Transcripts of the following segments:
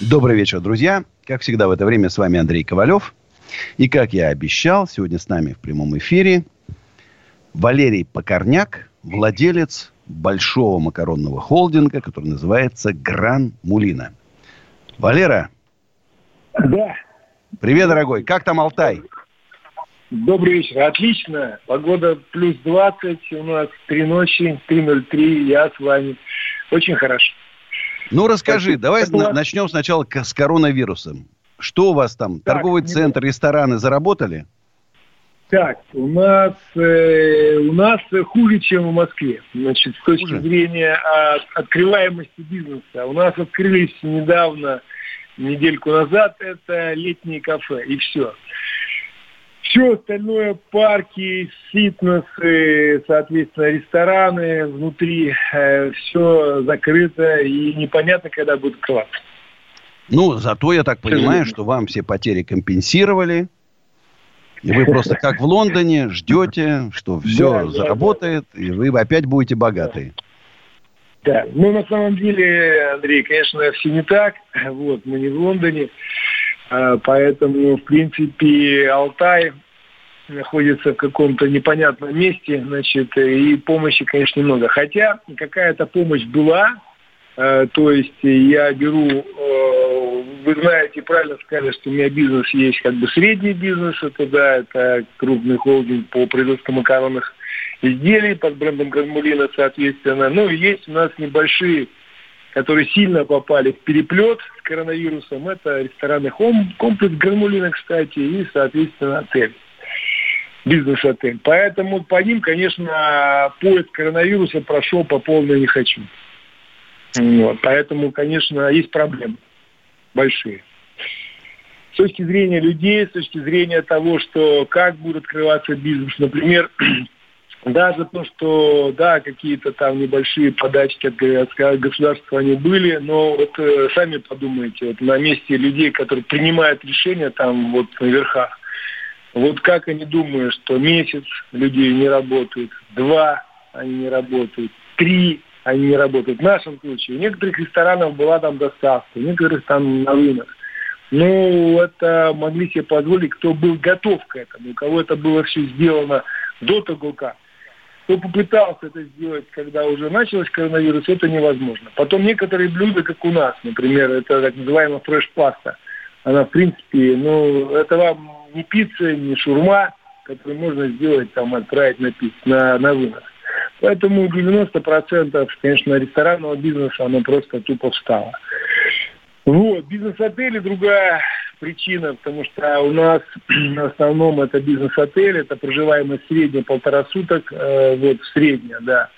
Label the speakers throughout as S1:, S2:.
S1: Добрый вечер, друзья. Как всегда в это время с вами Андрей Ковалев. И как я обещал, сегодня с нами в прямом эфире Валерий Покорняк, владелец большого макаронного холдинга, который называется Гран Мулина. Валера.
S2: Да.
S1: Привет, дорогой. Как там Алтай?
S2: Добрый вечер. Отлично. Погода плюс 20. У нас три ночи, 3.03. Я с вами. Очень хорошо.
S1: Ну, расскажи, так, давай на, начнем сначала с коронавирусом. Что у вас там? Так, Торговый не... центр, рестораны заработали?
S2: Так, у нас э, у нас хуже, чем в Москве. Значит, с точки хуже? зрения от, открываемости бизнеса. У нас открылись недавно, недельку назад, это летние кафе, и все. Все остальное, парки, фитнесы, соответственно, рестораны внутри, э, все закрыто и непонятно, когда будут открываться.
S1: Ну, зато я так понимаю, что вам все потери компенсировали. И вы просто как в Лондоне ждете, что все да, заработает, да, да. и вы опять будете богатые.
S2: Да, ну на самом деле, Андрей, конечно, все не так. Вот, мы не в Лондоне. А, поэтому, в принципе, Алтай находится в каком-то непонятном месте, значит, и помощи, конечно, немного. Хотя какая-то помощь была, э, то есть я беру, э, вы знаете, правильно сказали, что у меня бизнес есть как бы средний бизнес, это да, это крупный холдинг по производству макаронных изделий под брендом Гранмулина, соответственно. Ну есть у нас небольшие которые сильно попали в переплет с коронавирусом. Это ресторанный комплекс Гранмулина, кстати, и, соответственно, отель бизнес-отель. Поэтому по ним, конечно, поиск коронавируса прошел по полной не хочу. Вот. Поэтому, конечно, есть проблемы большие. С точки зрения людей, с точки зрения того, что как будет открываться бизнес, например, даже то, что, да, какие-то там небольшие подачки от государства они были, но вот э, сами подумайте, вот на месте людей, которые принимают решения там вот на верхах, вот как они думают, что месяц людей не работают, два они не работают, три они не работают. В нашем случае у некоторых ресторанов была там доставка, у некоторых там на рынок. Ну, это могли себе позволить, кто был готов к этому, у кого это было все сделано до того как. Кто попытался это сделать, когда уже началось коронавирус, это невозможно. Потом некоторые блюда, как у нас, например, это так называемая фреш-паста. Она, в принципе, ну, это вам ни пицца, ни шурма, которую можно сделать, там, отправить на пиццу, на, на вынос. Поэтому 90%, конечно, ресторанного бизнеса, оно просто тупо встало. Вот, бизнес-отели другая причина, потому что у нас в основном это бизнес-отель, это проживаемость средняя полтора суток, э, вот средняя, да,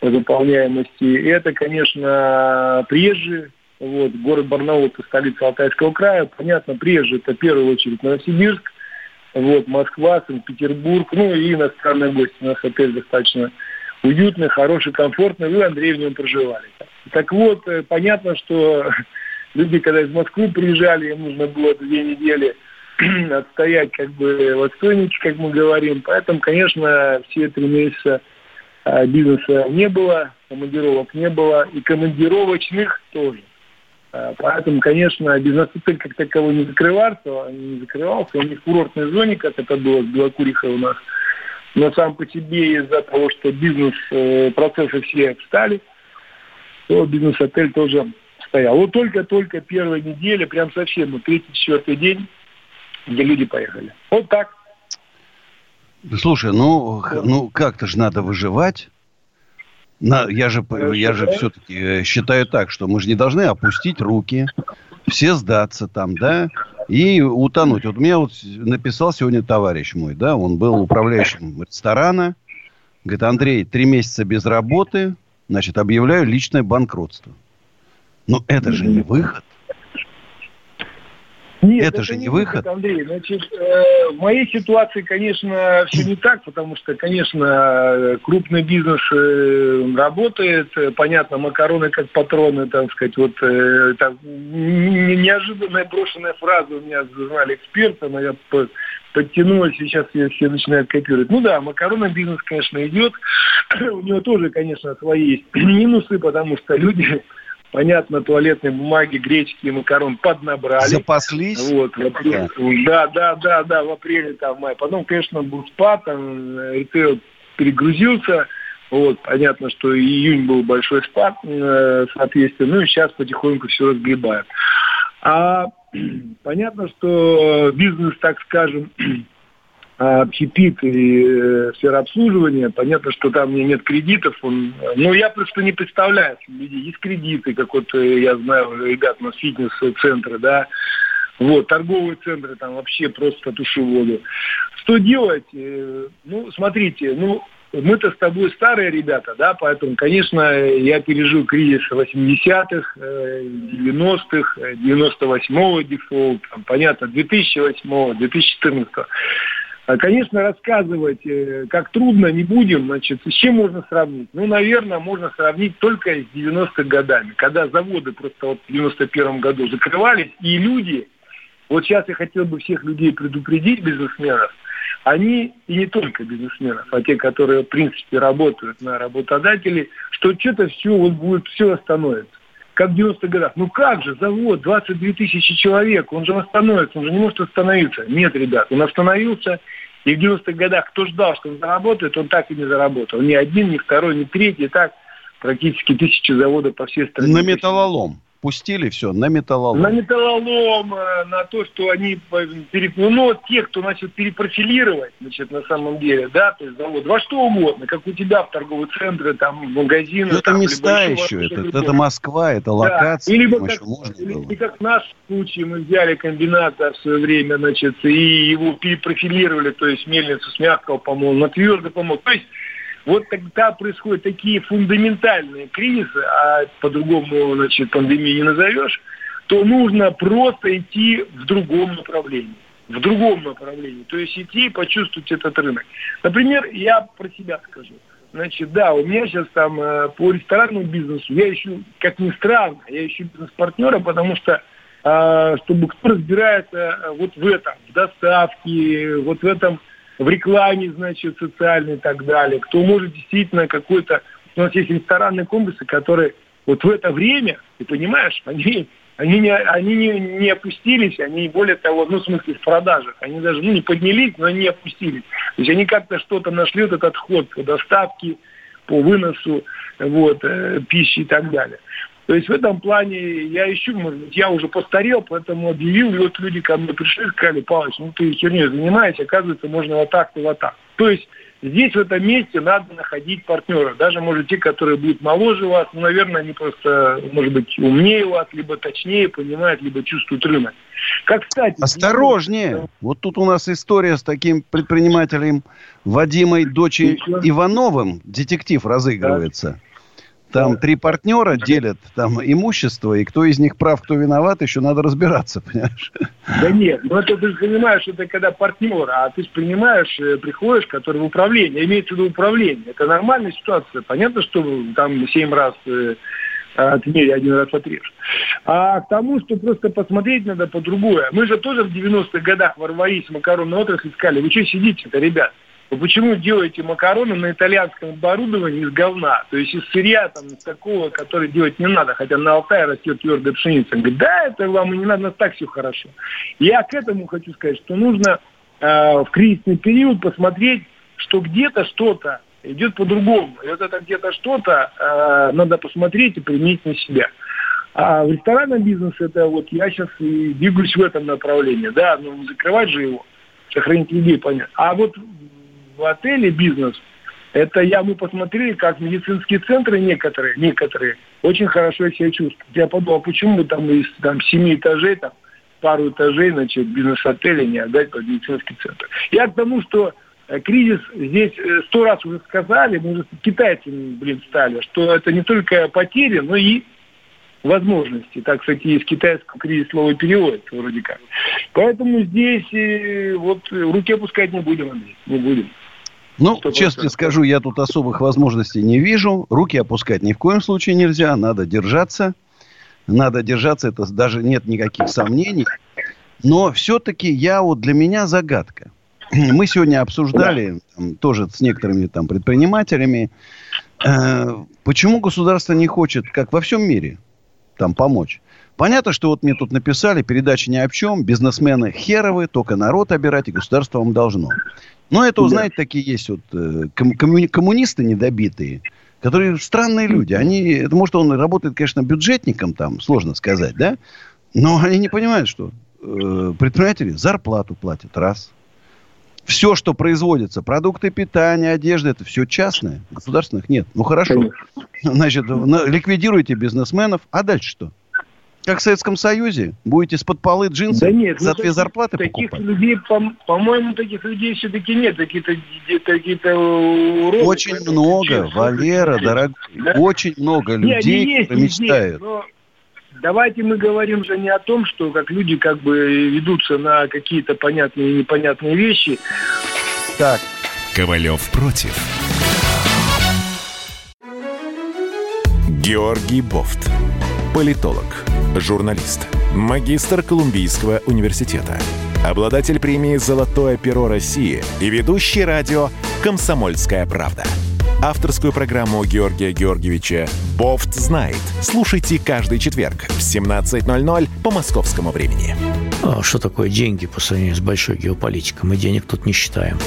S2: по выполняемости. И это, конечно, приезжие, вот, город Барнаул, это столица Алтайского края. Понятно, прежде это в первую очередь Новосибирск, вот, Москва, Санкт-Петербург, ну и иностранные гости. У нас отель достаточно уютный, хороший, комфортный. Вы, Андрей, в нем проживали. Так вот, э, понятно, что люди, когда из Москвы приезжали, им нужно было две недели отстоять как бы в отстойнике, как мы говорим. Поэтому, конечно, все три месяца а, бизнеса не было, командировок не было, и командировочных тоже. А, поэтому, конечно, бизнес-отель как таковой не закрывался, не закрывался, он не в курортной зоне, как это было с Белокурихой у нас. Но сам по себе из-за того, что бизнес-процессы э, все встали, то бизнес-отель тоже стоял. Вот только-только первая неделя, прям совсем, вот третий-четвертый день, где люди поехали. Вот так.
S1: Слушай, ну, ну как-то же надо выживать. На, я же, я же все-таки э, считаю так, что мы же не должны опустить руки, все сдаться там, да, и утонуть. Вот мне вот написал сегодня товарищ мой, да, он был управляющим ресторана, говорит, Андрей, три месяца без работы, значит, объявляю личное банкротство. Но это же не выход.
S2: Нет, это, это же не выход. выход. Андрей, значит, э, в моей ситуации, конечно, все не так, потому что, конечно, крупный бизнес э, работает, понятно, макароны как патроны, так сказать, вот э, там, неожиданная брошенная фраза у меня знали эксперта, но я подтянулась, сейчас ее все начинают копировать. Ну да, макаронный бизнес, конечно, идет, у него тоже, конечно, свои есть минусы, потому что люди понятно, туалетной бумаги, гречки и макарон поднабрали.
S1: Запаслись?
S2: Вот, в апреле, да. да, да, да, в апреле, там, в мае. Потом, конечно, был спад, там, ритейл перегрузился. Вот, понятно, что июнь был большой спад, э, соответственно, ну и сейчас потихоньку все разгребаем. А понятно, что бизнес, так скажем, общепит и э, сфера обслуживания, понятно, что там мне нет кредитов. Он, но я просто не представляю, люди есть кредиты, как вот э, я знаю, ребят, у нас фитнес-центры, да, вот, торговые центры там вообще просто тушу воду. Что делать? Э, ну, смотрите, ну, мы-то с тобой старые ребята, да, поэтому, конечно, я пережил кризис 80-х, 90-х, 98-го дефолт, там, понятно, 2008-го, 2014-го. А, конечно, рассказывать, э, как трудно, не будем. Значит, с чем можно сравнить? Ну, наверное, можно сравнить только с 90-х годами, когда заводы просто вот в 91 году закрывались, и люди, вот сейчас я хотел бы всех людей предупредить, бизнесменов, они, и не только бизнесменов, а те, которые, в принципе, работают на работодателей, что что-то все вот будет, все остановится как в 90-х годах. Ну как же, завод, 22 тысячи человек, он же остановится, он же не может остановиться. Нет, ребят, он остановился, и в 90-х годах кто ждал, что он заработает, он так и не заработал. Ни один, ни второй, ни третий, так практически тысячи заводов по всей стране.
S1: На металлолом пустили все на металлолом.
S2: На металлолом, э, на то, что они, переп... ну, те, кто начал перепрофилировать, значит, на самом деле, да, то есть завод, во что угодно, как у тебя в торговые центры, там, в магазины.
S1: Ну, это там, места еще, это, это Москва, это локация.
S2: Да. Или, как, можно или, было. как в нашем случае мы взяли комбинат в свое время, значит, и его перепрофилировали, то есть мельницу с мягкого помола на твердый помол. То есть вот тогда происходят такие фундаментальные кризисы, а по-другому, значит, пандемии не назовешь, то нужно просто идти в другом направлении. В другом направлении. То есть идти и почувствовать этот рынок. Например, я про себя скажу. Значит, да, у меня сейчас там э, по ресторанному бизнесу, я ищу, как ни странно, я ищу бизнес-партнера, потому что э, чтобы кто разбирается э, вот в этом, в доставке, вот в этом в рекламе, значит, социальной и так далее, кто может действительно какой-то... У нас есть ресторанные комплексы, которые вот в это время, ты понимаешь, они, они, не, они не, не опустились, они более того, ну, в смысле, в продажах, они даже, ну, не поднялись, но не опустились. То есть они как-то что-то нашли, вот этот ход по доставке, по выносу вот, э, пищи и так далее. То есть в этом плане я ищу, может быть, я уже постарел, поэтому объявил, и вот люди ко мне пришли и сказали, Павлович, ну ты херней занимаешься, оказывается, можно вот так и вот так. То есть здесь, в этом месте, надо находить партнеров. Даже, может, те, которые будут моложе вас, ну, наверное, они просто, может быть, умнее вас, либо точнее понимают, либо чувствуют рынок.
S1: Как, кстати... Осторожнее! Вот тут у нас история с таким предпринимателем Вадимой Дочи Ивановым. Детектив разыгрывается. Да. Там три партнера делят там имущество, и кто из них прав, кто виноват, еще надо разбираться, понимаешь?
S2: Да нет, ну это ты понимаешь, это когда партнер, а ты понимаешь, э, приходишь, который в управлении, имеется в виду управление. Это нормальная ситуация. Понятно, что там семь раз э, отмерь, один раз отрежь. А к тому, что просто посмотреть надо по-другому. Мы же тоже в 90-х годах ворвались в макаронную отрасль, искали. Вы что сидите-то, ребят? Вы почему делаете макароны на итальянском оборудовании из говна? То есть из сырья там, из такого, который делать не надо, хотя на Алтае растет твердая пшеница. Он говорит, да, это вам и не надо, так все хорошо. Я к этому хочу сказать, что нужно э, в кризисный период посмотреть, что где-то что-то идет по-другому. И вот это где-то что-то э, надо посмотреть и применить на себя. А в ресторанном бизнесе это вот я сейчас и двигаюсь в этом направлении. Да, но закрывать же его, сохранить людей, понятно. А вот в отеле бизнес, это я, мы посмотрели, как медицинские центры некоторые, некоторые очень хорошо себя чувствуют. Я подумал, а почему там из там, семи этажей, там, пару этажей, значит, бизнес-отеля не отдать под медицинский центр. Я к тому, что э, кризис здесь э, сто раз уже сказали, мы уже китайцами, блин, стали, что это не только потери, но и возможности. Так, кстати, из китайского кризис слово переводит вроде как. Поэтому здесь э, вот руки опускать не будем, Андрей, не будем.
S1: Ну, 100%. честно скажу, я тут особых возможностей не вижу. Руки опускать ни в коем случае нельзя. Надо держаться. Надо держаться, это даже нет никаких сомнений. Но все-таки я вот для меня загадка. Мы сегодня обсуждали там, тоже с некоторыми там предпринимателями, э, почему государство не хочет, как во всем мире, там помочь. Понятно, что вот мне тут написали, передача ни о чем, бизнесмены херовы, только народ обирать, и государство вам должно. Но это, да. знаете, такие есть вот э, коммуни- коммунисты недобитые, которые странные люди. Они, это может он работает, конечно, бюджетником там, сложно сказать, да? Но они не понимают, что э, предприниматели зарплату платят, раз. Все, что производится, продукты питания, одежда, это все частное. Государственных нет. Ну, хорошо. Значит, ликвидируйте бизнесменов, а дальше что? Как в Советском Союзе? Будете с-под полы джинсы да нет, за ну, две зарплаты
S2: таких
S1: покупать?
S2: людей, по- моему таких людей все-таки нет. Какие-то какие
S1: уроки. Очень много, Валера, дорогой. Да? Очень много людей, нет, которые мечтают. но
S2: давайте мы говорим же не о том, что как люди как бы ведутся на какие-то понятные и непонятные вещи.
S3: Так. Ковалев против. Георгий Бофт. Политолог журналист, магистр Колумбийского университета, обладатель премии «Золотое перо России» и ведущий радио «Комсомольская правда». Авторскую программу Георгия Георгиевича «Бофт знает». Слушайте каждый четверг в 17.00 по московскому времени.
S4: А что такое деньги по сравнению с большой геополитикой? Мы денег тут не считаем.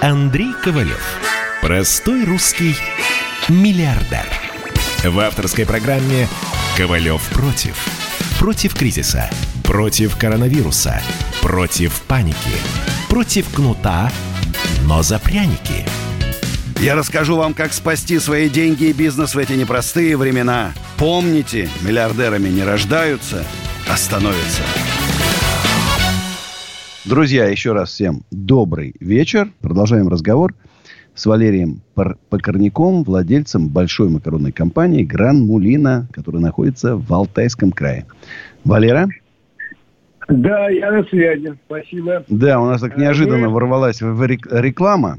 S3: Андрей Ковалев. Простой русский миллиардер. В авторской программе Ковалев против. Против кризиса. Против коронавируса. Против паники. Против кнута, но за пряники.
S1: Я расскажу вам, как спасти свои деньги и бизнес в эти непростые времена. Помните, миллиардерами не рождаются, а становятся. Друзья, еще раз всем добрый вечер. Продолжаем разговор с Валерием Покорняком, владельцем большой макаронной компании «Гран Мулина», которая находится в Алтайском крае. Валера?
S2: Да, я на связи. Спасибо.
S1: Да, у нас так неожиданно Вы... ворвалась реклама.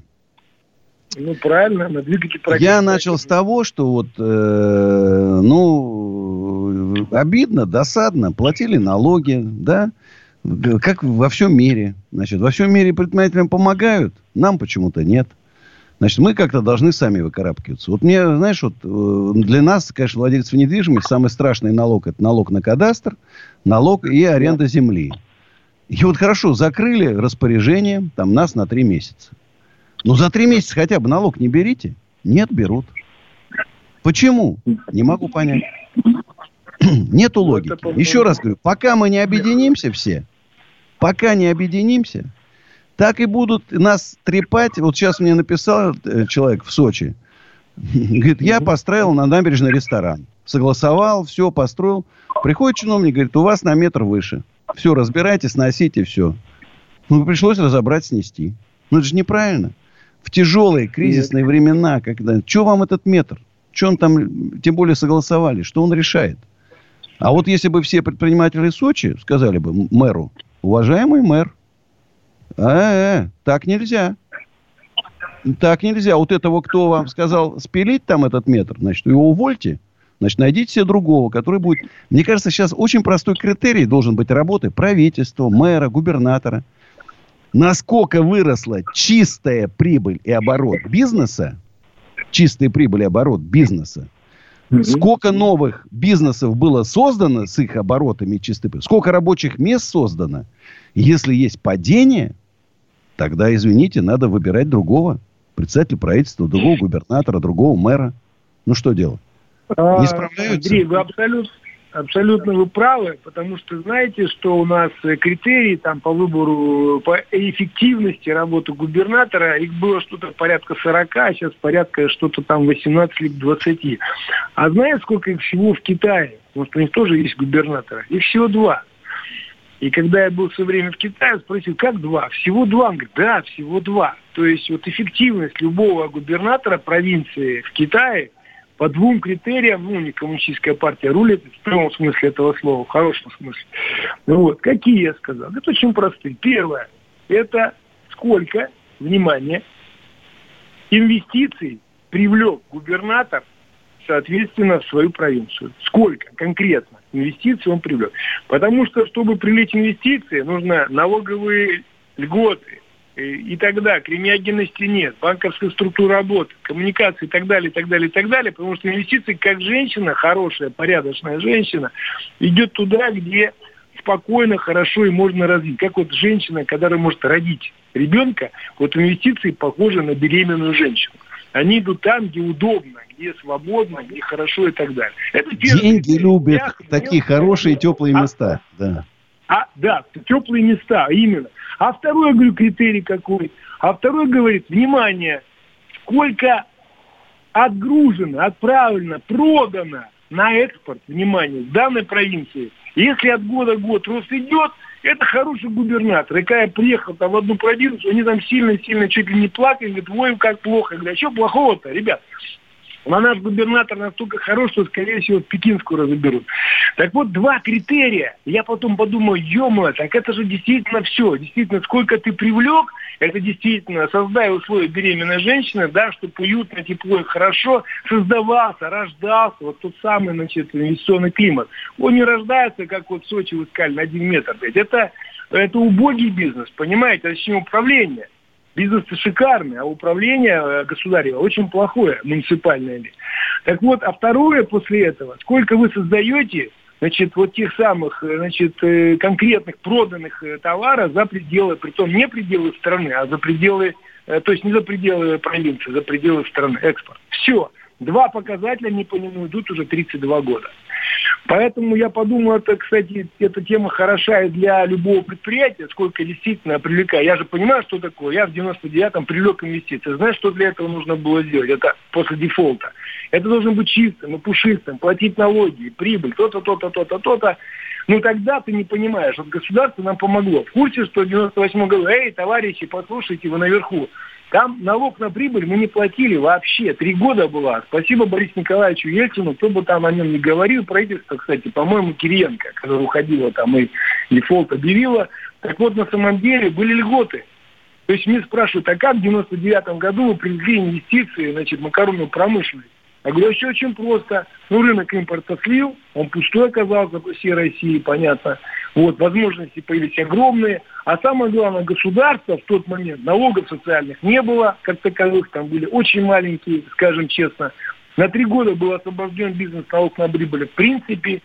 S2: Ну, правильно, на двигателе
S1: Я начал с того, что вот, э, ну, обидно, досадно, платили налоги, да, как во всем мире. Значит, во всем мире предпринимателям помогают, нам почему-то нет. Значит, мы как-то должны сами выкарабкиваться. Вот мне, знаешь, вот э, для нас, конечно, владельцев недвижимости самый страшный налог – это налог на кадастр, налог и аренда земли. И вот хорошо, закрыли распоряжение там нас на три месяца. Ну, за три месяца хотя бы налог не берите. Нет, берут. Почему? Не могу понять. Нету логики. Еще раз говорю, пока мы не объединимся все, пока не объединимся, так и будут нас трепать. Вот сейчас мне написал э, человек в Сочи. Говорит, я построил на набережной ресторан. Согласовал, все, построил. Приходит чиновник, говорит, у вас на метр выше. Все, разбирайте, сносите, все. Ну, пришлось разобрать, снести. Ну, это же неправильно. В тяжелые кризисные Нет. времена, когда... Что вам этот метр? Что он там, тем более, согласовали? Что он решает? А вот если бы все предприниматели Сочи сказали бы мэру, уважаемый мэр, а, -а, -а так нельзя. Так нельзя. Вот этого, кто вам сказал спилить там этот метр, значит, его увольте. Значит, найдите себе другого, который будет... Мне кажется, сейчас очень простой критерий должен быть работы правительства, мэра, губернатора. Насколько выросла чистая прибыль и оборот бизнеса, чистая прибыль и оборот бизнеса, Сколько новых бизнесов было создано с их оборотами чистой прибылью, сколько рабочих мест создано. Если есть падение, тогда, извините, надо выбирать другого председателя правительства, другого губернатора, другого мэра. Ну, что делать?
S2: А, Не справляются? Андрей, вы абсолютно, абсолютно вы правы, потому что знаете, что у нас критерии там по выбору, по эффективности работы губернатора, их было что-то порядка 40, а сейчас порядка что-то там 18 или 20. А знаете, сколько их всего в Китае? Потому что у них тоже есть губернаторы. Их всего два. И когда я был все время в Китае, спросил, как два? Всего два? Он говорит, да, всего два. То есть вот эффективность любого губернатора провинции в Китае по двум критериям, ну, не коммунистическая партия рулит, в прямом смысле этого слова, в хорошем смысле. Ну, вот, какие я сказал? Это очень простые. Первое, это сколько, внимание, инвестиций привлек губернатор, соответственно, в свою провинцию. Сколько конкретно инвестиций он привлек? Потому что, чтобы привлечь инвестиции, нужно налоговые льготы, и тогда кримиогенности нет, банковская структура работы, коммуникации и так далее, и так далее, и так далее, потому что инвестиции как женщина, хорошая, порядочная женщина, идет туда, где спокойно, хорошо и можно развить. Как вот женщина, которая может родить ребенка, вот инвестиции похожи на беременную женщину. Они идут там, где удобно, где свободно, где хорошо и так далее.
S1: Это Деньги любят такие хорошие, теплые а, места. Да.
S2: А, да, теплые места, именно. А второй, говорю, критерий какой? А второй говорит, внимание, сколько отгружено, отправлено, продано на экспорт, внимание, в данной провинции. Если от года в год рост идет, это хороший губернатор. И когда я приехал там в одну провинцию, они там сильно-сильно чуть ли не плакали, говорят, ой, как плохо. Я говорю, а что плохого-то, ребят? А наш губернатор настолько хорош, что, скорее всего, Пекинскую разоберут. Так вот, два критерия. Я потом подумал, ё так это же действительно все. Действительно, сколько ты привлек, это действительно, создай условия беременной женщины, да, чтобы уютно, тепло и хорошо создавался, рождался вот тот самый, значит, инвестиционный климат. Он не рождается, как вот в Сочи вы сказали, на один метр. Это, это убогий бизнес, понимаете, это с чем управление бизнес шикарный, а управление э, государево очень плохое, муниципальное. Так вот, а второе после этого, сколько вы создаете, значит, вот тех самых, э, значит, э, конкретных проданных товаров за пределы, притом не пределы страны, а за пределы, то есть не за пределы провинции, за пределы страны, экспорт. Все. Два показателя не по нему идут уже 32 года. Поэтому я подумал, это, кстати, эта тема хороша и для любого предприятия, сколько действительно привлекаю. Я же понимаю, что такое. Я в 99-м привлек инвестиции. Знаешь, что для этого нужно было сделать? Это после дефолта. Это должно быть чистым и пушистым, платить налоги, прибыль, то-то, то-то, то-то, то-то. Ну тогда ты не понимаешь, вот государство нам помогло. В курсе, что в 98 году, эй, товарищи, послушайте, вы наверху. Там налог на прибыль мы не платили вообще. Три года была. Спасибо Борису Николаевичу Ельцину, кто бы там о нем не говорил. Правительство, кстати, по-моему, Кириенко, которая уходила там и дефолт объявила. Так вот, на самом деле были льготы. То есть мне спрашивают, а как в 99 году вы привезли инвестиции значит, макаронную промышленность? Я говорю, все очень просто. Ну, рынок импорта слил, он пустой оказался по всей России, понятно. Вот, возможности появились огромные. А самое главное, государство в тот момент, налогов социальных не было, как таковых, там были очень маленькие, скажем честно. На три года был освобожден бизнес налог на прибыль в принципе.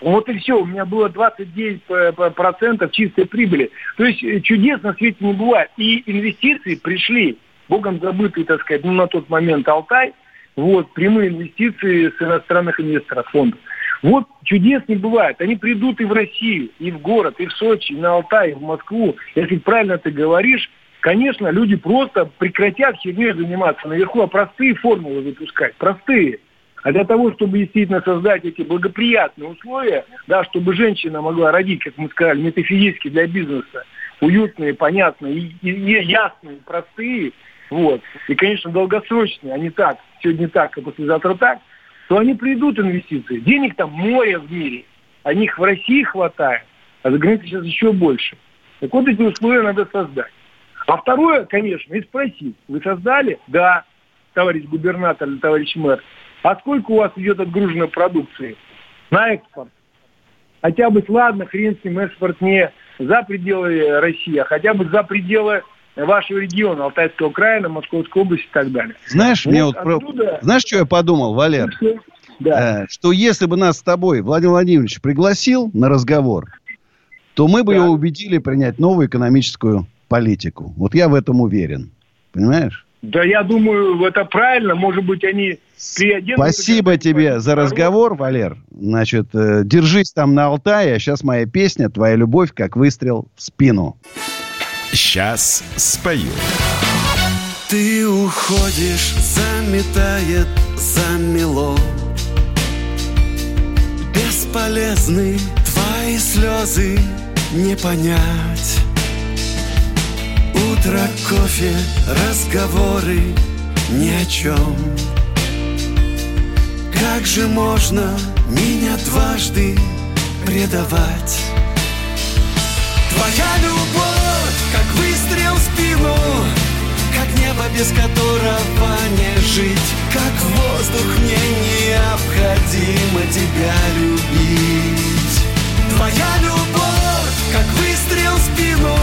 S2: Вот и все, у меня было 29% чистой прибыли. То есть э, чудес на свете не бывает. И инвестиции пришли, богом забытый, так сказать, ну, на тот момент Алтай, вот, прямые инвестиции с иностранных инвесторов, фондов. Вот чудес не бывает. Они придут и в Россию, и в город, и в Сочи, и на Алтай, и в Москву. Если правильно ты говоришь, конечно, люди просто прекратят херней заниматься наверху, а простые формулы выпускать. Простые. А для того, чтобы действительно создать эти благоприятные условия, да, чтобы женщина могла родить, как мы сказали, метафизически для бизнеса, уютные, понятные, и, и, и ясные, простые, вот, и, конечно, долгосрочные, а не так, сегодня так, а послезавтра так – то они придут инвестиции. Денег там море в мире. А них в России хватает, а за границей сейчас еще больше. Так вот эти условия надо создать. А второе, конечно, и спросить. Вы создали? Да, товарищ губернатор или товарищ мэр. А сколько у вас идет отгруженной продукции на экспорт? Хотя бы, ладно, хрен с ним, экспорт не за пределы России, а хотя бы за пределы вашего региона, Алтайского края, на Московской области и так далее.
S1: Знаешь, вот мне вот оттуда... знаешь, что я подумал, Валер? Да. Э, что если бы нас с тобой Владимир Владимирович пригласил на разговор, то мы бы да. его убедили принять новую экономическую политику. Вот я в этом уверен. Понимаешь?
S2: Да, я думаю, это правильно. Может быть, они
S1: приоденут... Спасибо тебе за разговор, Валер. Значит, э, держись там на Алтае. А сейчас моя песня «Твоя любовь, как выстрел в спину».
S3: Сейчас спою.
S5: Ты уходишь, заметает замело Бесполезны твои слезы не понять Утро, кофе, разговоры ни о чем Как же можно меня дважды предавать? Твоя любовь, небо, без которого не жить. Как воздух, мне необходимо тебя любить. Твоя любовь, как выстрел в спину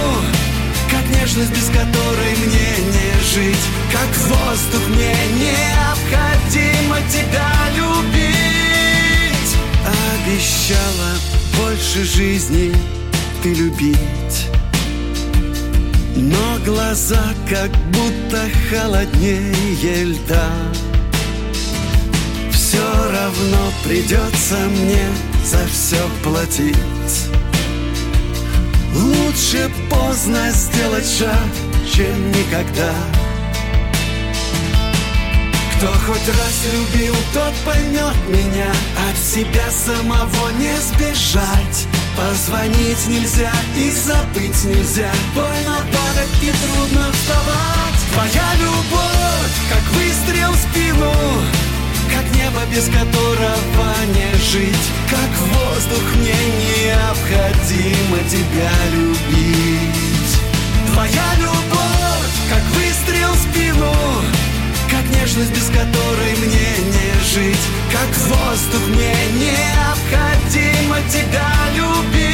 S5: Как нежность, без которой мне не жить. Как воздух, мне необходимо тебя любить. Обещала больше жизни ты любить Но глаза как будто холоднее льда. Все равно придется мне за все платить. Лучше поздно сделать шаг, чем никогда. Кто хоть раз любил, тот поймет меня. От себя самого не сбежать Позвонить нельзя и забыть нельзя. Больно падать и трудно вставать. Твоя любовь, как выстрел в спину Как небо, без которого не жить. Как воздух, мне необходимо тебя любить. Твоя любовь, как выстрел в спину нежность, без которой мне не жить. Как воздух, мне необходимо тебя любить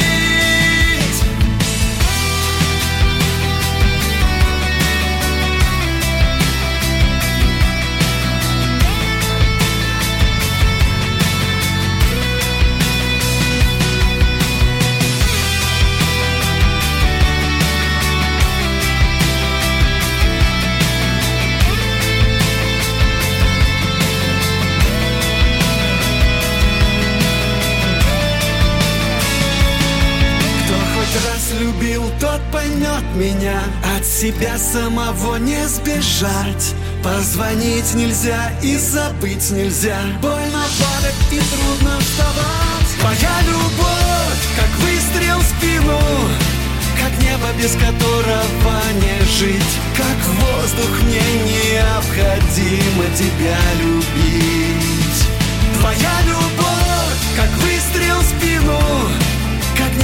S5: меня От себя самого не сбежать. Позвонить нельзя и забыть нельзя. Больно падать и трудно вставать. Твоя любовь, как выстрел в спину Как небо, без которого не жить. Как воздух, мне необходимо тебя любить. Твоя любовь, как выстрел в спину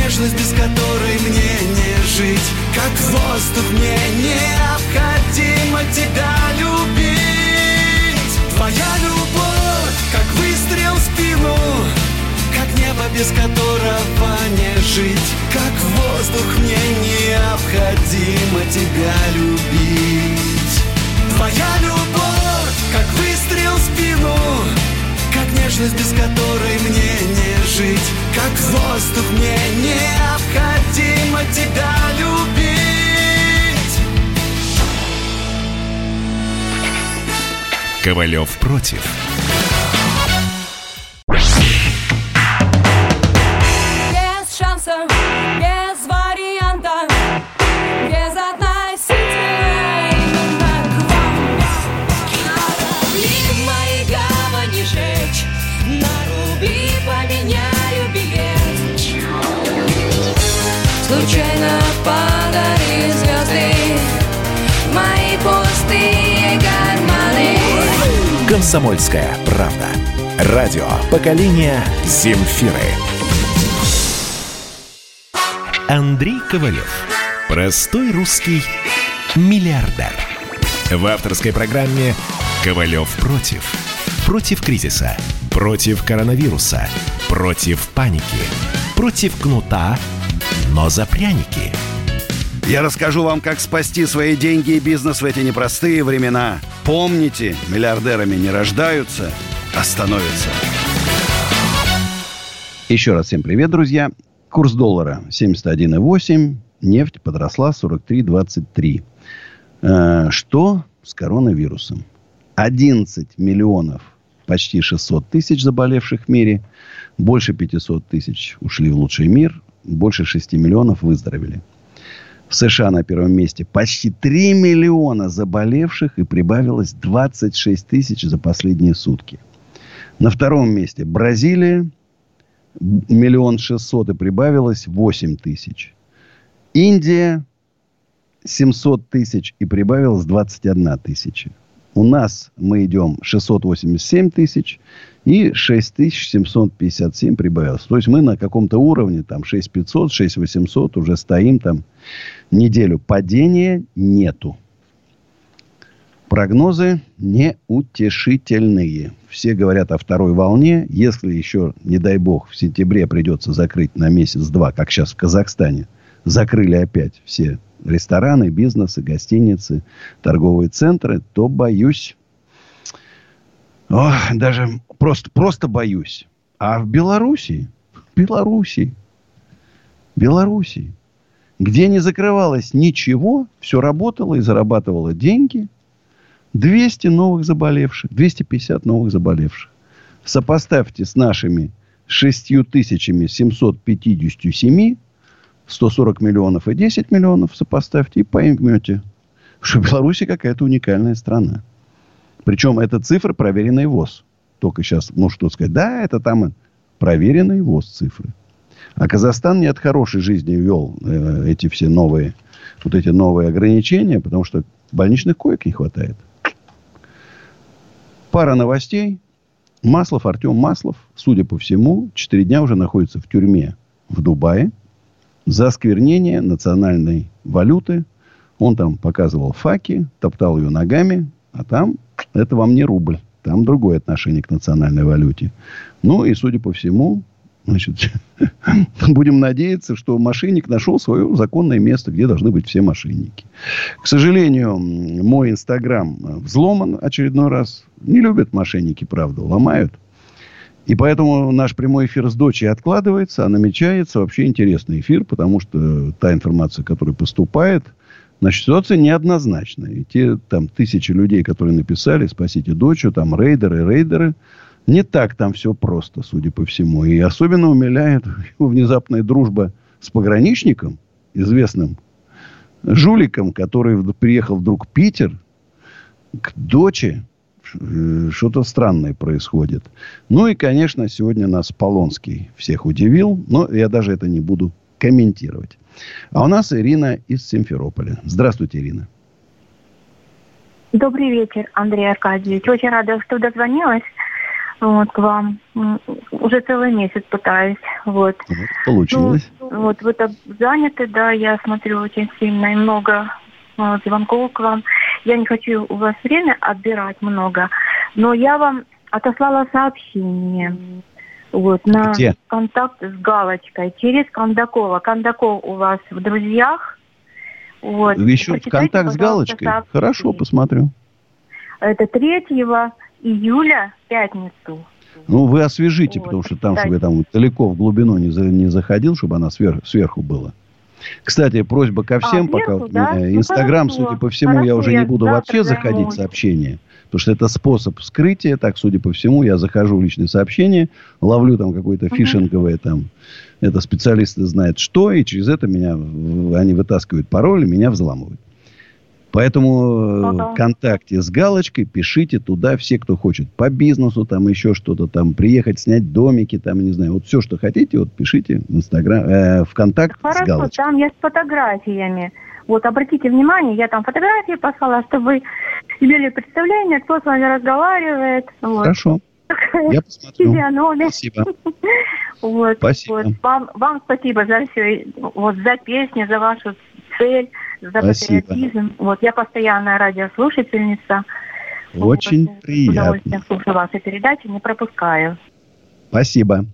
S5: нежность, без которой мне не жить. Как воздух, мне необходимо тебя любить. Твоя любовь, как выстрел в спину Как небо, без которого не жить. Как воздух, мне необходимо тебя любить. Твоя любовь, как выстрел в спину нежность, без которой мне не жить Как воздух, мне необходимо тебя любить
S3: Ковалев против. Комсомольская правда. Радио поколения Земфиры. Андрей Ковалев. Простой русский миллиардер. В авторской программе «Ковалев против». Против кризиса. Против коронавируса. Против паники. Против кнута, но за пряники.
S1: Я расскажу вам, как спасти свои деньги и бизнес в эти непростые времена. Помните, миллиардерами не рождаются, а становятся. Еще раз всем привет, друзья. Курс доллара 71,8. Нефть подросла 43,23. Э, Что с коронавирусом? 11 миллионов, почти 600 тысяч заболевших в мире. Больше 500 тысяч ушли в лучший мир. Больше 6 миллионов выздоровели. В США на первом месте почти 3 миллиона заболевших и прибавилось 26 тысяч за последние сутки. На втором месте Бразилия, миллион шестьсот и прибавилось 8 тысяч. Индия 700 тысяч и прибавилось 21 тысяча. У нас мы идем 687 тысяч и 6757 прибавилось. То есть мы на каком-то уровне, там 6500, 6800 уже стоим там неделю. Падения нету. Прогнозы неутешительные. Все говорят о второй волне. Если еще, не дай бог, в сентябре придется закрыть на месяц-два, как сейчас в Казахстане, закрыли опять все рестораны, бизнесы, гостиницы, торговые центры, то боюсь, о, даже просто, просто боюсь. А в Белоруссии, в Белоруссии, Белоруссии, где не закрывалось ничего, все работало и зарабатывало деньги, 200 новых заболевших, 250 новых заболевших. Сопоставьте с нашими 6757, 140 миллионов и 10 миллионов сопоставьте и поймете, что Беларусь какая-то уникальная страна. Причем это цифры, проверенные ВОЗ. Только сейчас, ну что сказать, да, это там проверенные ВОЗ цифры. А Казахстан не от хорошей жизни ввел э, эти все новые, вот эти новые ограничения, потому что больничных коек не хватает. Пара новостей. Маслов, Артем Маслов, судя по всему, 4 дня уже находится в тюрьме в Дубае за осквернение национальной валюты. Он там показывал факи, топтал ее ногами, а там это вам не рубль. Там другое отношение к национальной валюте. Ну и, судя по всему, значит, будем надеяться, что мошенник нашел свое законное место, где должны быть все мошенники. К сожалению, мой инстаграм взломан очередной раз. Не любят мошенники, правда, ломают. И поэтому наш прямой эфир с дочей откладывается, а намечается вообще интересный эфир, потому что та информация, которая поступает, значит, ситуация неоднозначная. И те там тысячи людей, которые написали «Спасите дочь», там рейдеры, рейдеры, не так там все просто, судя по всему. И особенно умиляет его внезапная дружба с пограничником, известным жуликом, который приехал вдруг в Питер к доче, что-то странное происходит. Ну и, конечно, сегодня нас Полонский всех удивил, но я даже это не буду комментировать. А у нас Ирина из Симферополя. Здравствуйте, Ирина.
S6: Добрый вечер, Андрей Аркадьевич. Очень рада, что дозвонилась вот, к вам. Уже целый месяц пытаюсь. Вот.
S1: вот получилось.
S6: Ну, вот вы так заняты, да, я смотрю очень сильно и много звонков к вам. Я не хочу у вас время отбирать много, но я вам отослала сообщение. Вот, на
S1: Где?
S6: контакт с галочкой через Кондакова. Кондаков у вас в друзьях. Вот.
S1: Еще контакт с галочкой?
S6: сообщение.
S1: Хорошо, посмотрю.
S6: Это 3 июля, пятницу.
S1: Ну, вы освежите,
S6: Вот,
S1: потому что там, чтобы я там далеко в глубину не, за- не заходил, чтобы она сверх- сверху была. Кстати, просьба ко всем, пока
S6: сверху,
S1: вот
S6: да?
S1: меня
S6: Ну,
S1: Инстаграм,
S6: хорошо.
S1: судя по всему, я
S6: Хорошо,
S1: уже
S6: я
S1: не буду вообще заходить в
S6: займусь.
S1: сообщения. Потому что это способ вскрытия. Так, судя по всему, я захожу в личные сообщения, ловлю там какое-то фишинговое там. Это специалисты знают что, и через это меня они вытаскивают пароль и меня взламывают. Поэтому э. ВКонтакте с галочкой пишите туда все, кто хочет. По бизнесу, там еще что-то, там приехать, снять домики, там, не знаю. Вот все, что хотите, вот пишите в Инстаграм, э, ВКонтакт с
S6: Хорошо,
S1: галочкой.
S6: там есть с фотографиями. Вот, обратите внимание, я там фотографии послала, чтобы вы имели представление, кто с вами разговаривает. Вот.
S1: Хорошо, я посмотрю. Спасибо.
S6: Вот,
S1: Спасибо.
S6: вот. Вам, вам спасибо за все, вот за песни, за вашу цель, за
S1: Спасибо.
S6: патриотизм. Вот я постоянная радиослушательница.
S1: Очень
S6: Вот, С
S1: приятно.
S6: удовольствием слушаю ваши передачи, не пропускаю.
S1: Спасибо.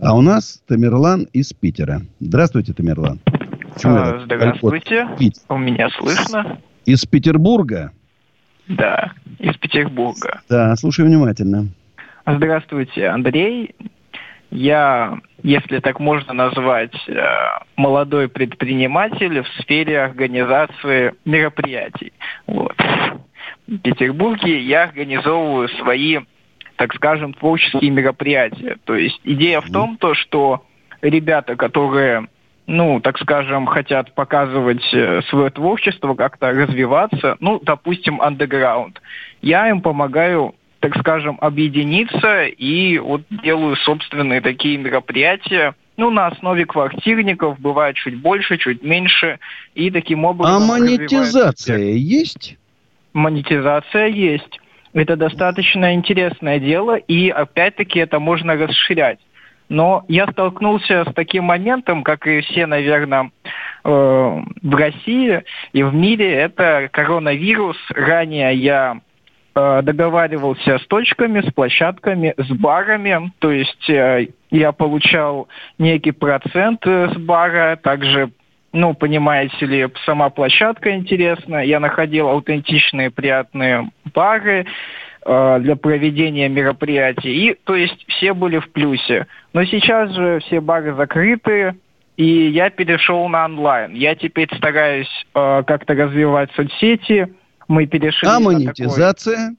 S1: А у нас Тамерлан из Питера. Здравствуйте, Тамерлан. Почему
S7: А, Здравствуйте.
S1: Пить.
S7: У меня слышно?
S1: Из Петербурга?
S7: Да, из Петербурга.
S1: Да, слушаю внимательно.
S7: Здравствуйте, Андрей. Я, если так можно назвать, э, молодой предприниматель в сфере организации мероприятий. Вот. В Петербурге я организовываю свои, так скажем, творческие мероприятия. То есть идея в том, то, что ребята, которые ну, так скажем, хотят показывать э, свое творчество, как-то развиваться, ну, допустим, андеграунд. Я им помогаю, так скажем, объединиться и вот делаю собственные такие мероприятия, ну, на основе квартирников, бывает чуть больше, чуть меньше, и таким образом...
S1: А монетизация есть?
S7: монетизация есть. Это достаточно интересное дело, и опять-таки это можно расширять. Но я столкнулся с таким моментом, как и все, наверное, э, в России и в мире, это коронавирус. Ранее я договаривался с точками, с площадками, с барами, то есть э, я получал некий процент э, с бара, также ну, понимаете ли, сама площадка интересна. Я находил аутентичные, приятные бары э, для проведения мероприятий. И, то есть, все были в плюсе. Но сейчас же все бары закрыты, и я перешел на онлайн. Я теперь стараюсь э, как-то развивать соцсети. Мы перешли
S1: А
S7: на такой-
S1: монетизация?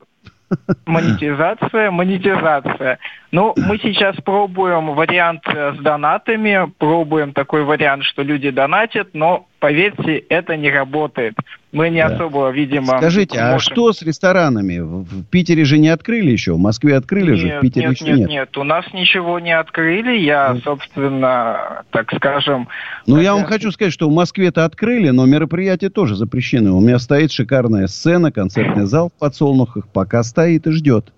S7: Монетизация, монетизация. Ну, мы сейчас пробуем вариант э, с донатами, пробуем такой вариант, что люди донатят, но поверьте, это не работает. Мы не
S1: Да.
S7: особо, видимо...
S1: Скажите, а
S7: можем-
S1: что с ресторанами? В Питере же не открыли еще, в Москве открыли же, в
S7: Нет,
S1: Питере
S7: нет,
S1: еще
S7: нет,
S1: нет.
S7: нет, у нас ничего не открыли. Я, собственно, так скажем...
S1: Ну, я вам
S7: Хотя-
S1: хочу сказать, что в Москве-то открыли, но мероприятия тоже запрещены. У меня стоит шикарная сцена, концертный зал в подсолнухах, пока стоит и ждет.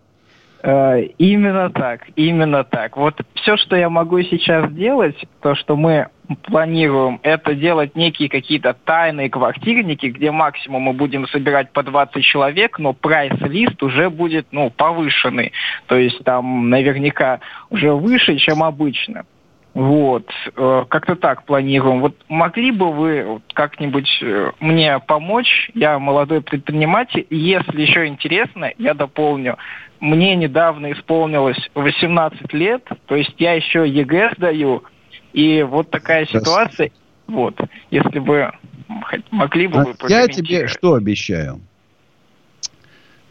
S7: Э, Именно так, именно так. Вот все, что я могу сейчас делать, то, что мы планируем, это делать некие какие-то тайные квартирники, где максимум мы будем собирать по 20 человек, но прайс-лист уже будет ну, повышенный. То есть там наверняка уже выше, чем обычно. Вот, э, как-то так планируем. Вот могли бы вы как-нибудь э, мне помочь? Я молодой предприниматель. Если еще интересно, я дополню. Мне недавно исполнилось 18 лет, то есть я еще ЕГЭ сдаю. И вот такая ситуация. Вот, если бы могли бы
S1: А
S7: вы
S1: Я тебе что обещаю?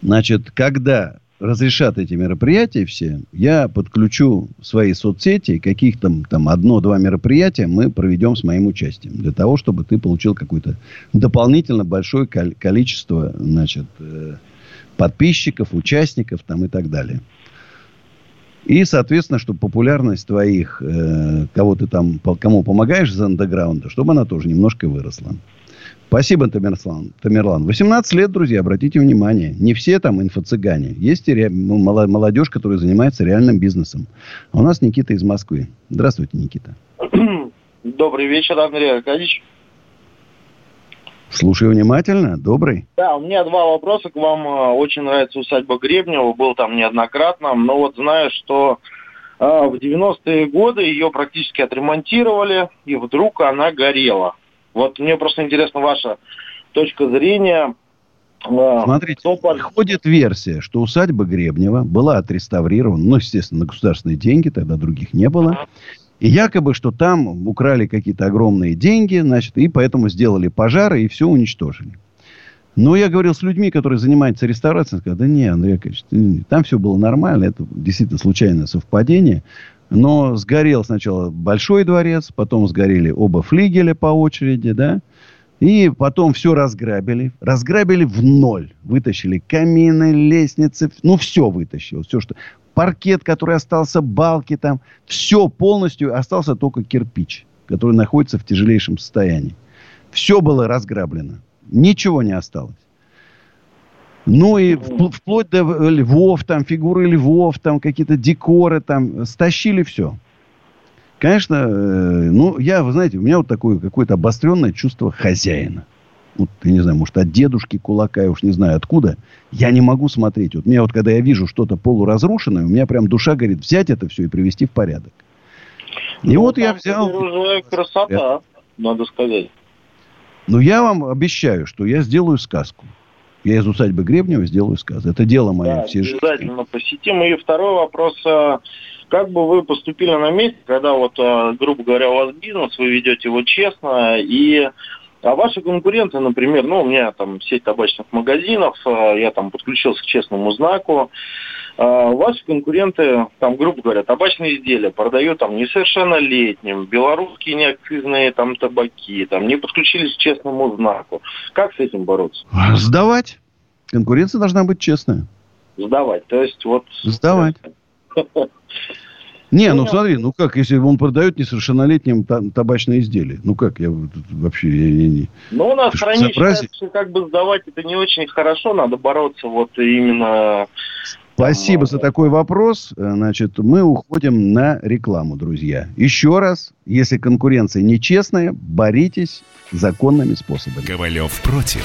S1: Значит, когда разрешат эти мероприятия все, я подключу свои соцсети, каких там, там одно-два мероприятия мы проведем с моим участием. Для того, чтобы ты получил какое-то дополнительно большое кол- количество значит, э, подписчиков, участников там и так далее. И, соответственно, чтобы популярность твоих, э, кого ты там, кому помогаешь из андеграунда, чтобы она тоже немножко выросла. Спасибо, Тамерлан. Тамерлан. 18 лет, друзья, обратите внимание. Не все там инфо-цыгане. Есть и ре- ну, молодежь, которая занимается реальным бизнесом. А у нас Никита из Москвы. Здравствуйте, Никита.
S8: Добрый вечер, Андрей Аркадьевич.
S1: Слушаю внимательно. Добрый.
S8: Да, у меня два вопроса к вам. Э, Очень нравится усадьба Гребнева, был там неоднократно. Но вот знаю, что э, в 90-е годы ее практически отремонтировали, и вдруг она горела. Вот мне просто интересна ваша точка зрения. Э,
S1: Смотрите,
S8: кто
S1: ходит версия, что усадьба Гребнева была отреставрирована, ну, естественно, на государственные деньги, тогда других не было. И якобы, что там украли какие-то огромные деньги, значит, и поэтому сделали пожары и все уничтожили. Но я говорил с людьми, которые занимаются реставрацией, сказали, да не, Андрей Яковлевич, там все было нормально, это действительно случайное совпадение. Но сгорел сначала Большой дворец, потом сгорели оба флигеля по очереди, да, и потом все разграбили. Разграбили в ноль. Вытащили камины, лестницы. Ну, все вытащил. Все, что... Паркет, который остался, балки там. Все полностью. Остался только кирпич, который находится в тяжелейшем состоянии. Все было разграблено. Ничего не осталось. Ну и впл- вплоть до львов, там, фигуры львов, там, какие-то декоры, там, стащили все. Конечно, э, ну, я, вы знаете, у меня вот такое какое-то обостренное чувство хозяина. Вот, я не знаю, может, от дедушки кулака, я уж не знаю откуда. Я не могу смотреть. Вот меня вот, когда я вижу что-то полуразрушенное, у меня прям душа говорит взять это все и привести в порядок. И
S8: Ну,
S1: вот я взял...
S8: уже красота, надо сказать.
S1: Но я вам обещаю, что я сделаю сказку. Я из усадьбы Гребнева сделаю сказку. Это дело мое
S8: Да,
S1: всей жизни.
S8: обязательно посетим. И второй вопрос. а, Как бы вы поступили на месте, когда вот, а, грубо говоря, у вас бизнес, вы ведете его честно, и а ваши конкуренты, например, ну, у меня там сеть табачных магазинов, а, я там подключился к честному знаку, ваши конкуренты, там, грубо говоря, табачные изделия продают там несовершеннолетним, белорусские неакцизные там табаки, там, не подключились к честному знаку. Как с этим бороться?
S1: Сдавать. Конкуренция должна быть честная.
S8: Сдавать. То есть вот...
S1: Сдавать. Не, ну смотри, ну как, если он продает несовершеннолетним та- табачные изделия? Ну как, я вообще... Я, я не...
S8: Ну, у нас в стране считается, что как бы сдавать это не очень хорошо, надо бороться вот именно...
S1: Спасибо за такой вопрос. Э, Значит, мы уходим на рекламу, друзья. Еще раз, если конкуренция нечестная, боритесь законными способами.
S3: Ковалев против.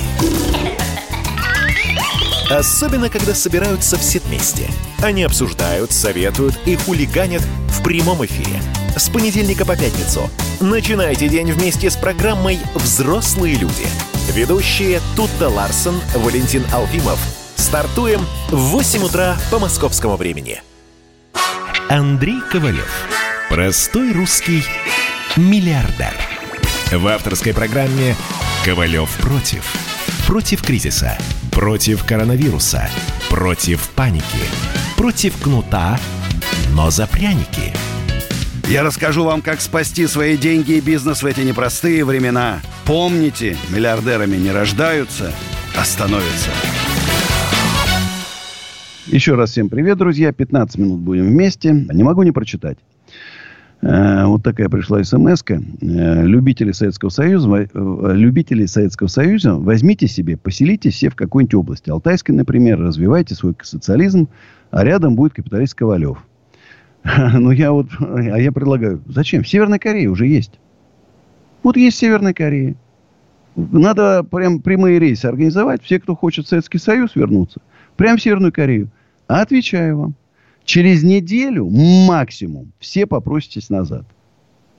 S3: Особенно, когда собираются все вместе. Они обсуждают, советуют и хулиганят в прямом эфире. С понедельника по пятницу. Начинайте день вместе с программой «Взрослые люди». Ведущие Тутта Ларсон, Валентин Алфимов. Стартуем в 8 утра по московскому времени. Андрей Ковалев. Простой русский миллиардер. В авторской программе «Ковалев против». Против кризиса. Против коронавируса. Против паники. Против кнута, но за пряники.
S1: Я расскажу вам, как спасти свои деньги и бизнес в эти непростые времена. Помните, миллиардерами не рождаются, а становятся. Еще раз всем привет, друзья. 15 минут будем вместе. Не могу не прочитать. Э, Вот такая пришла смс -ка. Э, Любители Советского Союза, э, любители Советского Союза, возьмите себе, поселитесь все в какой-нибудь области. Алтайской, например, развивайте свой социализм, а рядом будет капиталист Ковалев. Ну, я вот, а я предлагаю, зачем? В Северной Корее уже есть. Вот есть Северная Корея. Надо прям прямые рейсы организовать. Все, кто хочет в Советский Союз вернуться, прям в Северную Корею. А отвечаю вам, через неделю максимум все попроситесь назад.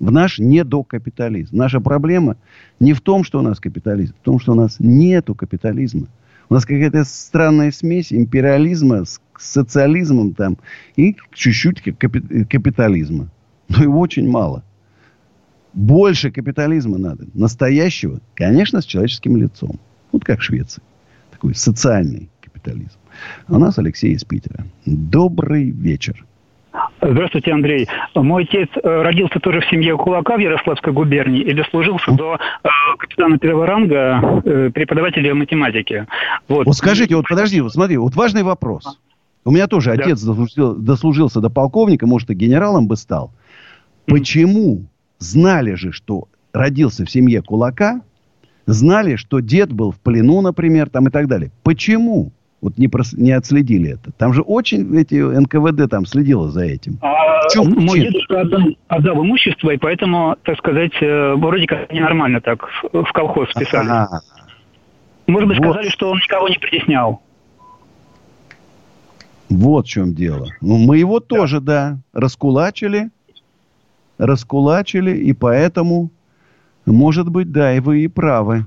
S1: В наш недокапитализм. Наша проблема не в том, что у нас капитализм, в том, что у нас нету капитализма. У нас какая-то странная смесь империализма с социализмом там и чуть-чуть капи- капитализма. Но его очень мало. Больше капитализма надо. Настоящего, конечно, с человеческим лицом. Вот как в Швеции. Такой социальный капитализм. У нас Алексей из Питера. Добрый вечер.
S9: Здравствуйте, Андрей. Мой отец э, родился тоже в семье кулака в Ярославской губернии и дослужился до э, капитана первого ранга э, преподавателя математики. Вот.
S1: Вот скажите, вот подожди, вот смотри, вот важный вопрос. У меня тоже
S9: Да.
S1: отец дослужил- дослужился до полковника, может, и генералом бы стал. Почему знали же, что родился в семье кулака, знали, что дед был в плену, например, там и так далее. Почему? Вот не, прос- не отследили это. Там же очень эти НКВД там следило за этим.
S9: А
S1: В чем
S9: мой
S1: причина?
S9: дедушка отдал, отдал имущество, и поэтому, так сказать, э, вроде как ненормально так в, в колхоз вписали.
S1: Ага.
S9: Может быть,
S1: Вот.
S9: сказали, что он никого не притеснял.
S1: Вот в чем дело. Ну, мы его тоже, да, раскулачили. Раскулачили, и поэтому, может быть, да, и вы и правы.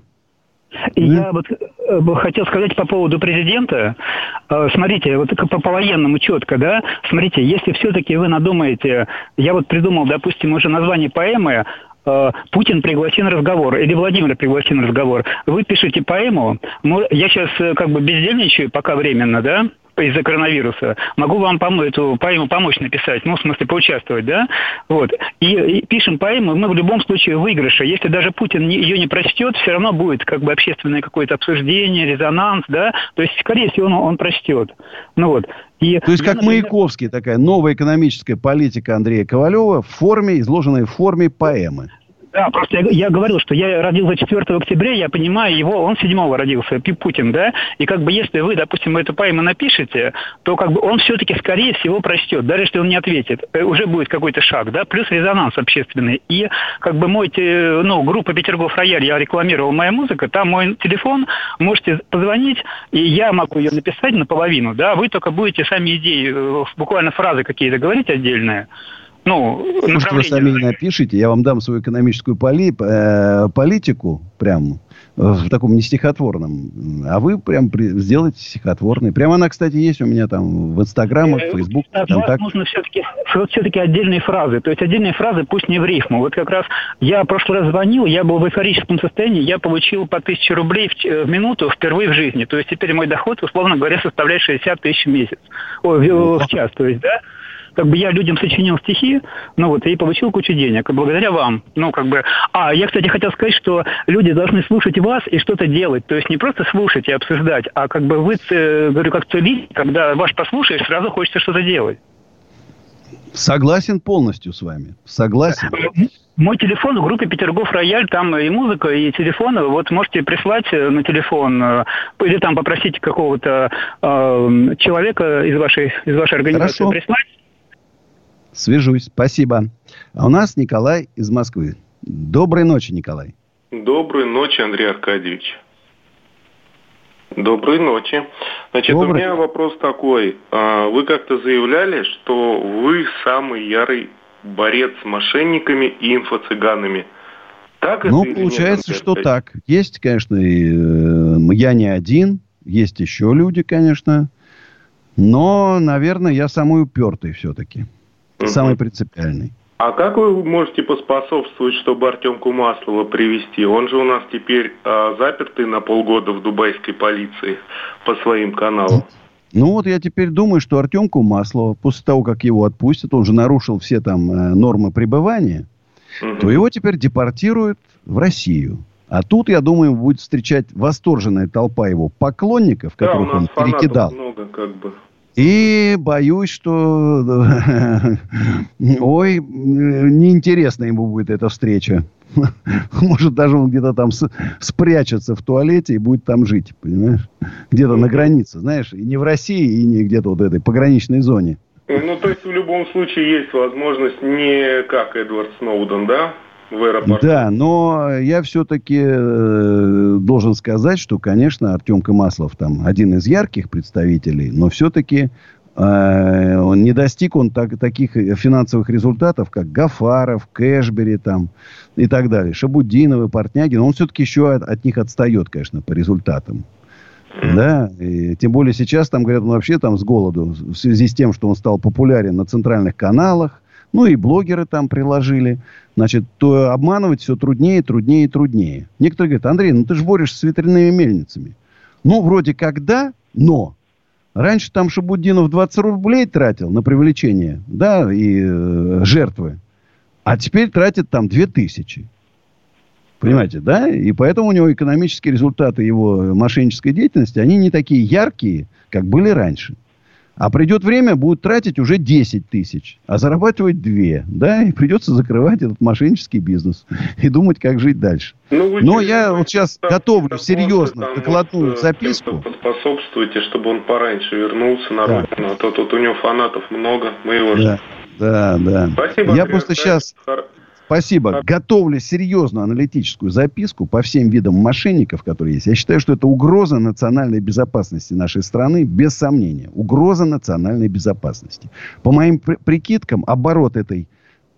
S9: Я вот э, хотел сказать по поводу президента. Э, Смотрите, вот как по, по военному четко, да? Смотрите, если все-таки вы надумаете, я вот придумал, допустим, уже название поэмы э, «Путин пригласи на разговор» или «Владимир пригласи на разговор». Вы пишете поэму, я сейчас как бы бездельничаю пока временно, да? Из-за коронавируса, могу вам пом- эту поэму помочь написать, ну, в смысле, поучаствовать, да? Вот. И, и пишем поэму, мы в любом случае в выигрыше. Если даже Путин не- ее не прочтет, все равно будет как бы общественное какое-то обсуждение, резонанс, да? То есть, скорее всего, он, он прочтет. Ну вот. И
S1: То есть,
S9: я,
S1: как
S9: например,
S1: Маяковский, такая новая экономическая политика Андрея Ковалева в форме, изложенной в форме поэмы.
S9: Да, просто я, я говорил, что я родился 4 октября, я понимаю его, он 7 родился, Путин, да, и как бы если вы, допустим, эту поэму напишете, то как бы он все-таки, скорее всего, прочтет, даже если он не ответит, э, уже будет какой-то шаг, да, плюс резонанс общественный. И как бы мой, ну, группа Петергоф Рояль, я рекламировал моя музыка, там мой телефон, можете позвонить, и я могу ее написать наполовину, да, вы только будете сами идеи, э, буквально фразы какие-то говорить отдельные, ну,
S1: Может, вы сами и напишите, я вам дам свою экономическую поли- э, политику, прям в таком не стихотворном. А вы прям при- сделаете стихотворный. Прямо она, кстати, есть у меня там в Инстаграмах, в Фейсбук,
S9: От вас
S1: ВКонтакте.
S9: нужно все-таки все-таки отдельные фразы. То есть отдельные фразы, пусть не в рифму. Вот как раз я в прошлый раз звонил, я был в эйфорическом состоянии, я получил по тысяче рублей в, в минуту впервые в жизни. То есть теперь мой доход, условно говоря, составляет 60 тысяч в месяц. Ой, в, в час, то есть, да? Как бы я людям сочинил стихи, ну вот, и получил кучу денег, благодаря вам. Ну, как бы... А, я, кстати, хотел сказать, что люди должны слушать вас и что-то делать. То есть не просто слушать и обсуждать, а как бы вы, ц- говорю, как целитель, когда ваш послушаешь, сразу хочется что-то делать.
S1: Согласен полностью с вами. Согласен.
S9: Мой телефон в группе Петергоф Рояль, там и музыка, и телефон. Вот можете прислать э, на телефон э, или там попросить какого-то э, человека из вашей, из вашей организации
S1: Хорошо.
S9: прислать.
S1: Свяжусь. Спасибо. А у нас Николай из Москвы. Доброй ночи, Николай.
S10: Доброй ночи, Андрей Аркадьевич. Доброй ночи. Значит, у
S1: Доброй.
S10: меня вопрос такой. А, Вы как-то заявляли, что вы самый ярый борец с мошенниками и инфо-цыганами. Так
S1: Ну,
S10: это нет,
S1: получается,
S10: Андрей
S1: что так. Есть, конечно, и, э, я не один. Есть еще люди, конечно. Но, наверное, я самый упертый все-таки. Самый принципиальный.
S10: А как вы можете поспособствовать, чтобы Артемку Маслова привести? Он же у нас теперь а, запертый на полгода в дубайской полиции по своим каналам.
S1: Ну вот я теперь думаю, что Артемку Маслова, после того, как его отпустят, он же нарушил все там э, нормы пребывания, то его теперь депортируют в Россию. А тут, я думаю, будет встречать восторженная толпа его поклонников,
S10: Да,
S1: которых
S10: нас
S1: он перекидал.
S10: много как бы.
S1: И боюсь, что... Ой, неинтересна ему будет эта встреча. Может, даже он где-то там спрячется в туалете и будет там жить, понимаешь? Где-то на границе, знаешь, и не в России, и не где-то вот этой пограничной зоне.
S10: Ну, то есть в любом случае есть возможность не как Эдвард Сноуден, да, в аэропорту?
S1: Да, но я все-таки должен сказать, что, конечно, Артемка Маслов там один из ярких представителей, но все-таки он не достиг он так, таких финансовых результатов, как Гафаров, Кэшбери там и так далее. Шабудинов и Портнягин. Он все-таки еще от, от них отстает, конечно, по результатам. Да, и тем более сейчас там, говорят, он вообще там с голоду, в связи с тем, что он стал популярен на центральных каналах, ну и блогеры там приложили, значит, то обманывать все труднее, труднее труднее. Некоторые говорят, Андрей, ну ты же борешься с ветряными мельницами. Ну, вроде как да, но раньше там Шабудинов 20 рублей тратил на привлечение, да, и э, жертвы, а теперь тратит там 2000. Понимаете, да? И поэтому у него экономические результаты его мошеннической деятельности, они не такие яркие, как были раньше. А придет время, будут тратить уже 10 тысяч, а зарабатывать 2, да, и придется закрывать этот мошеннический бизнес и думать, как жить дальше.
S10: Ну, вы
S1: Но я вот сейчас
S10: состав
S1: готовлю
S10: такого,
S1: серьезно
S10: там,
S1: докладную
S10: вот, э,
S1: записку.
S10: кем-то Поспособствуйте, чтобы он пораньше вернулся на
S1: Да.
S10: родину, а то тут у него фанатов много, мы его
S1: Да, да, да.
S10: Спасибо,
S1: Я
S10: Андрей
S1: просто сейчас, спасибо, готовлю серьезную аналитическую записку по всем видам мошенников, которые есть. Я считаю, что это угроза национальной безопасности нашей страны, без сомнения. Угроза национальной безопасности. По моим при- прикидкам, оборот этой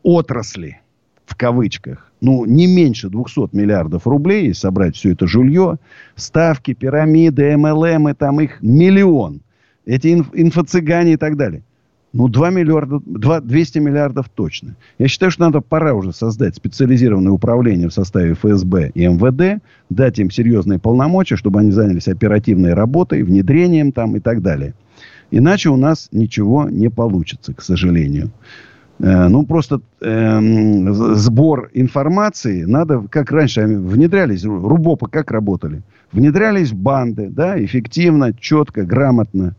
S1: отрасли, в кавычках, ну, не меньше 200 миллиардов рублей, если собрать все это жулье, ставки, пирамиды, МЛМ, и там их миллион. Эти инф- инфо-цыгане и так далее. Ну, 2 миллиарда, 2, 200 миллиардов точно. Я считаю, что надо пора уже создать специализированное управление в составе ФСБ и МВД, дать им серьезные полномочия, чтобы они занялись оперативной работой, внедрением там и так далее. Иначе у нас ничего не получится, к сожалению. Э, Ну, просто з- сбор информации надо, как раньше внедрялись, ру- РУБОПы как работали? Внедрялись банды, да, эффективно, четко, грамотно.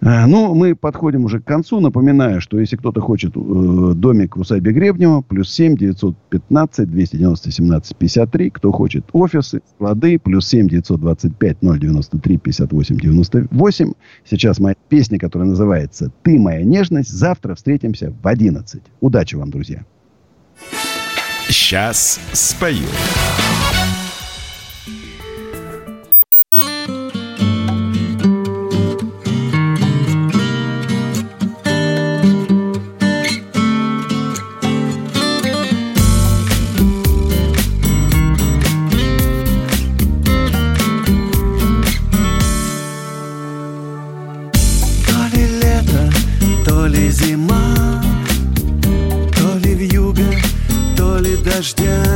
S1: Э, Ну, мы подходим уже к концу. Напоминаю, что если кто-то хочет э, домик в усадьбе Гребнева, плюс 7 915 290 17 53. Кто хочет офисы, склады, плюс 7 925 093 58 98. Сейчас моя песня, которая называется «Ты моя нежность». Завтра встретимся в 11. Удачи вам, друзья.
S3: Сейчас спою.
S5: Дождями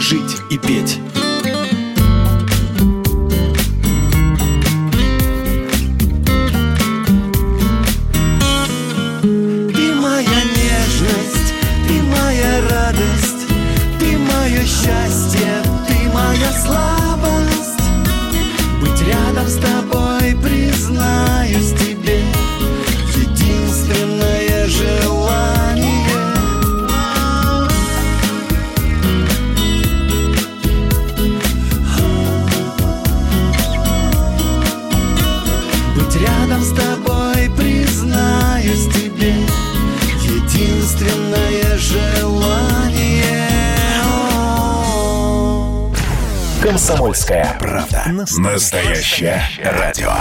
S11: жить и петь
S3: Настоящее радио.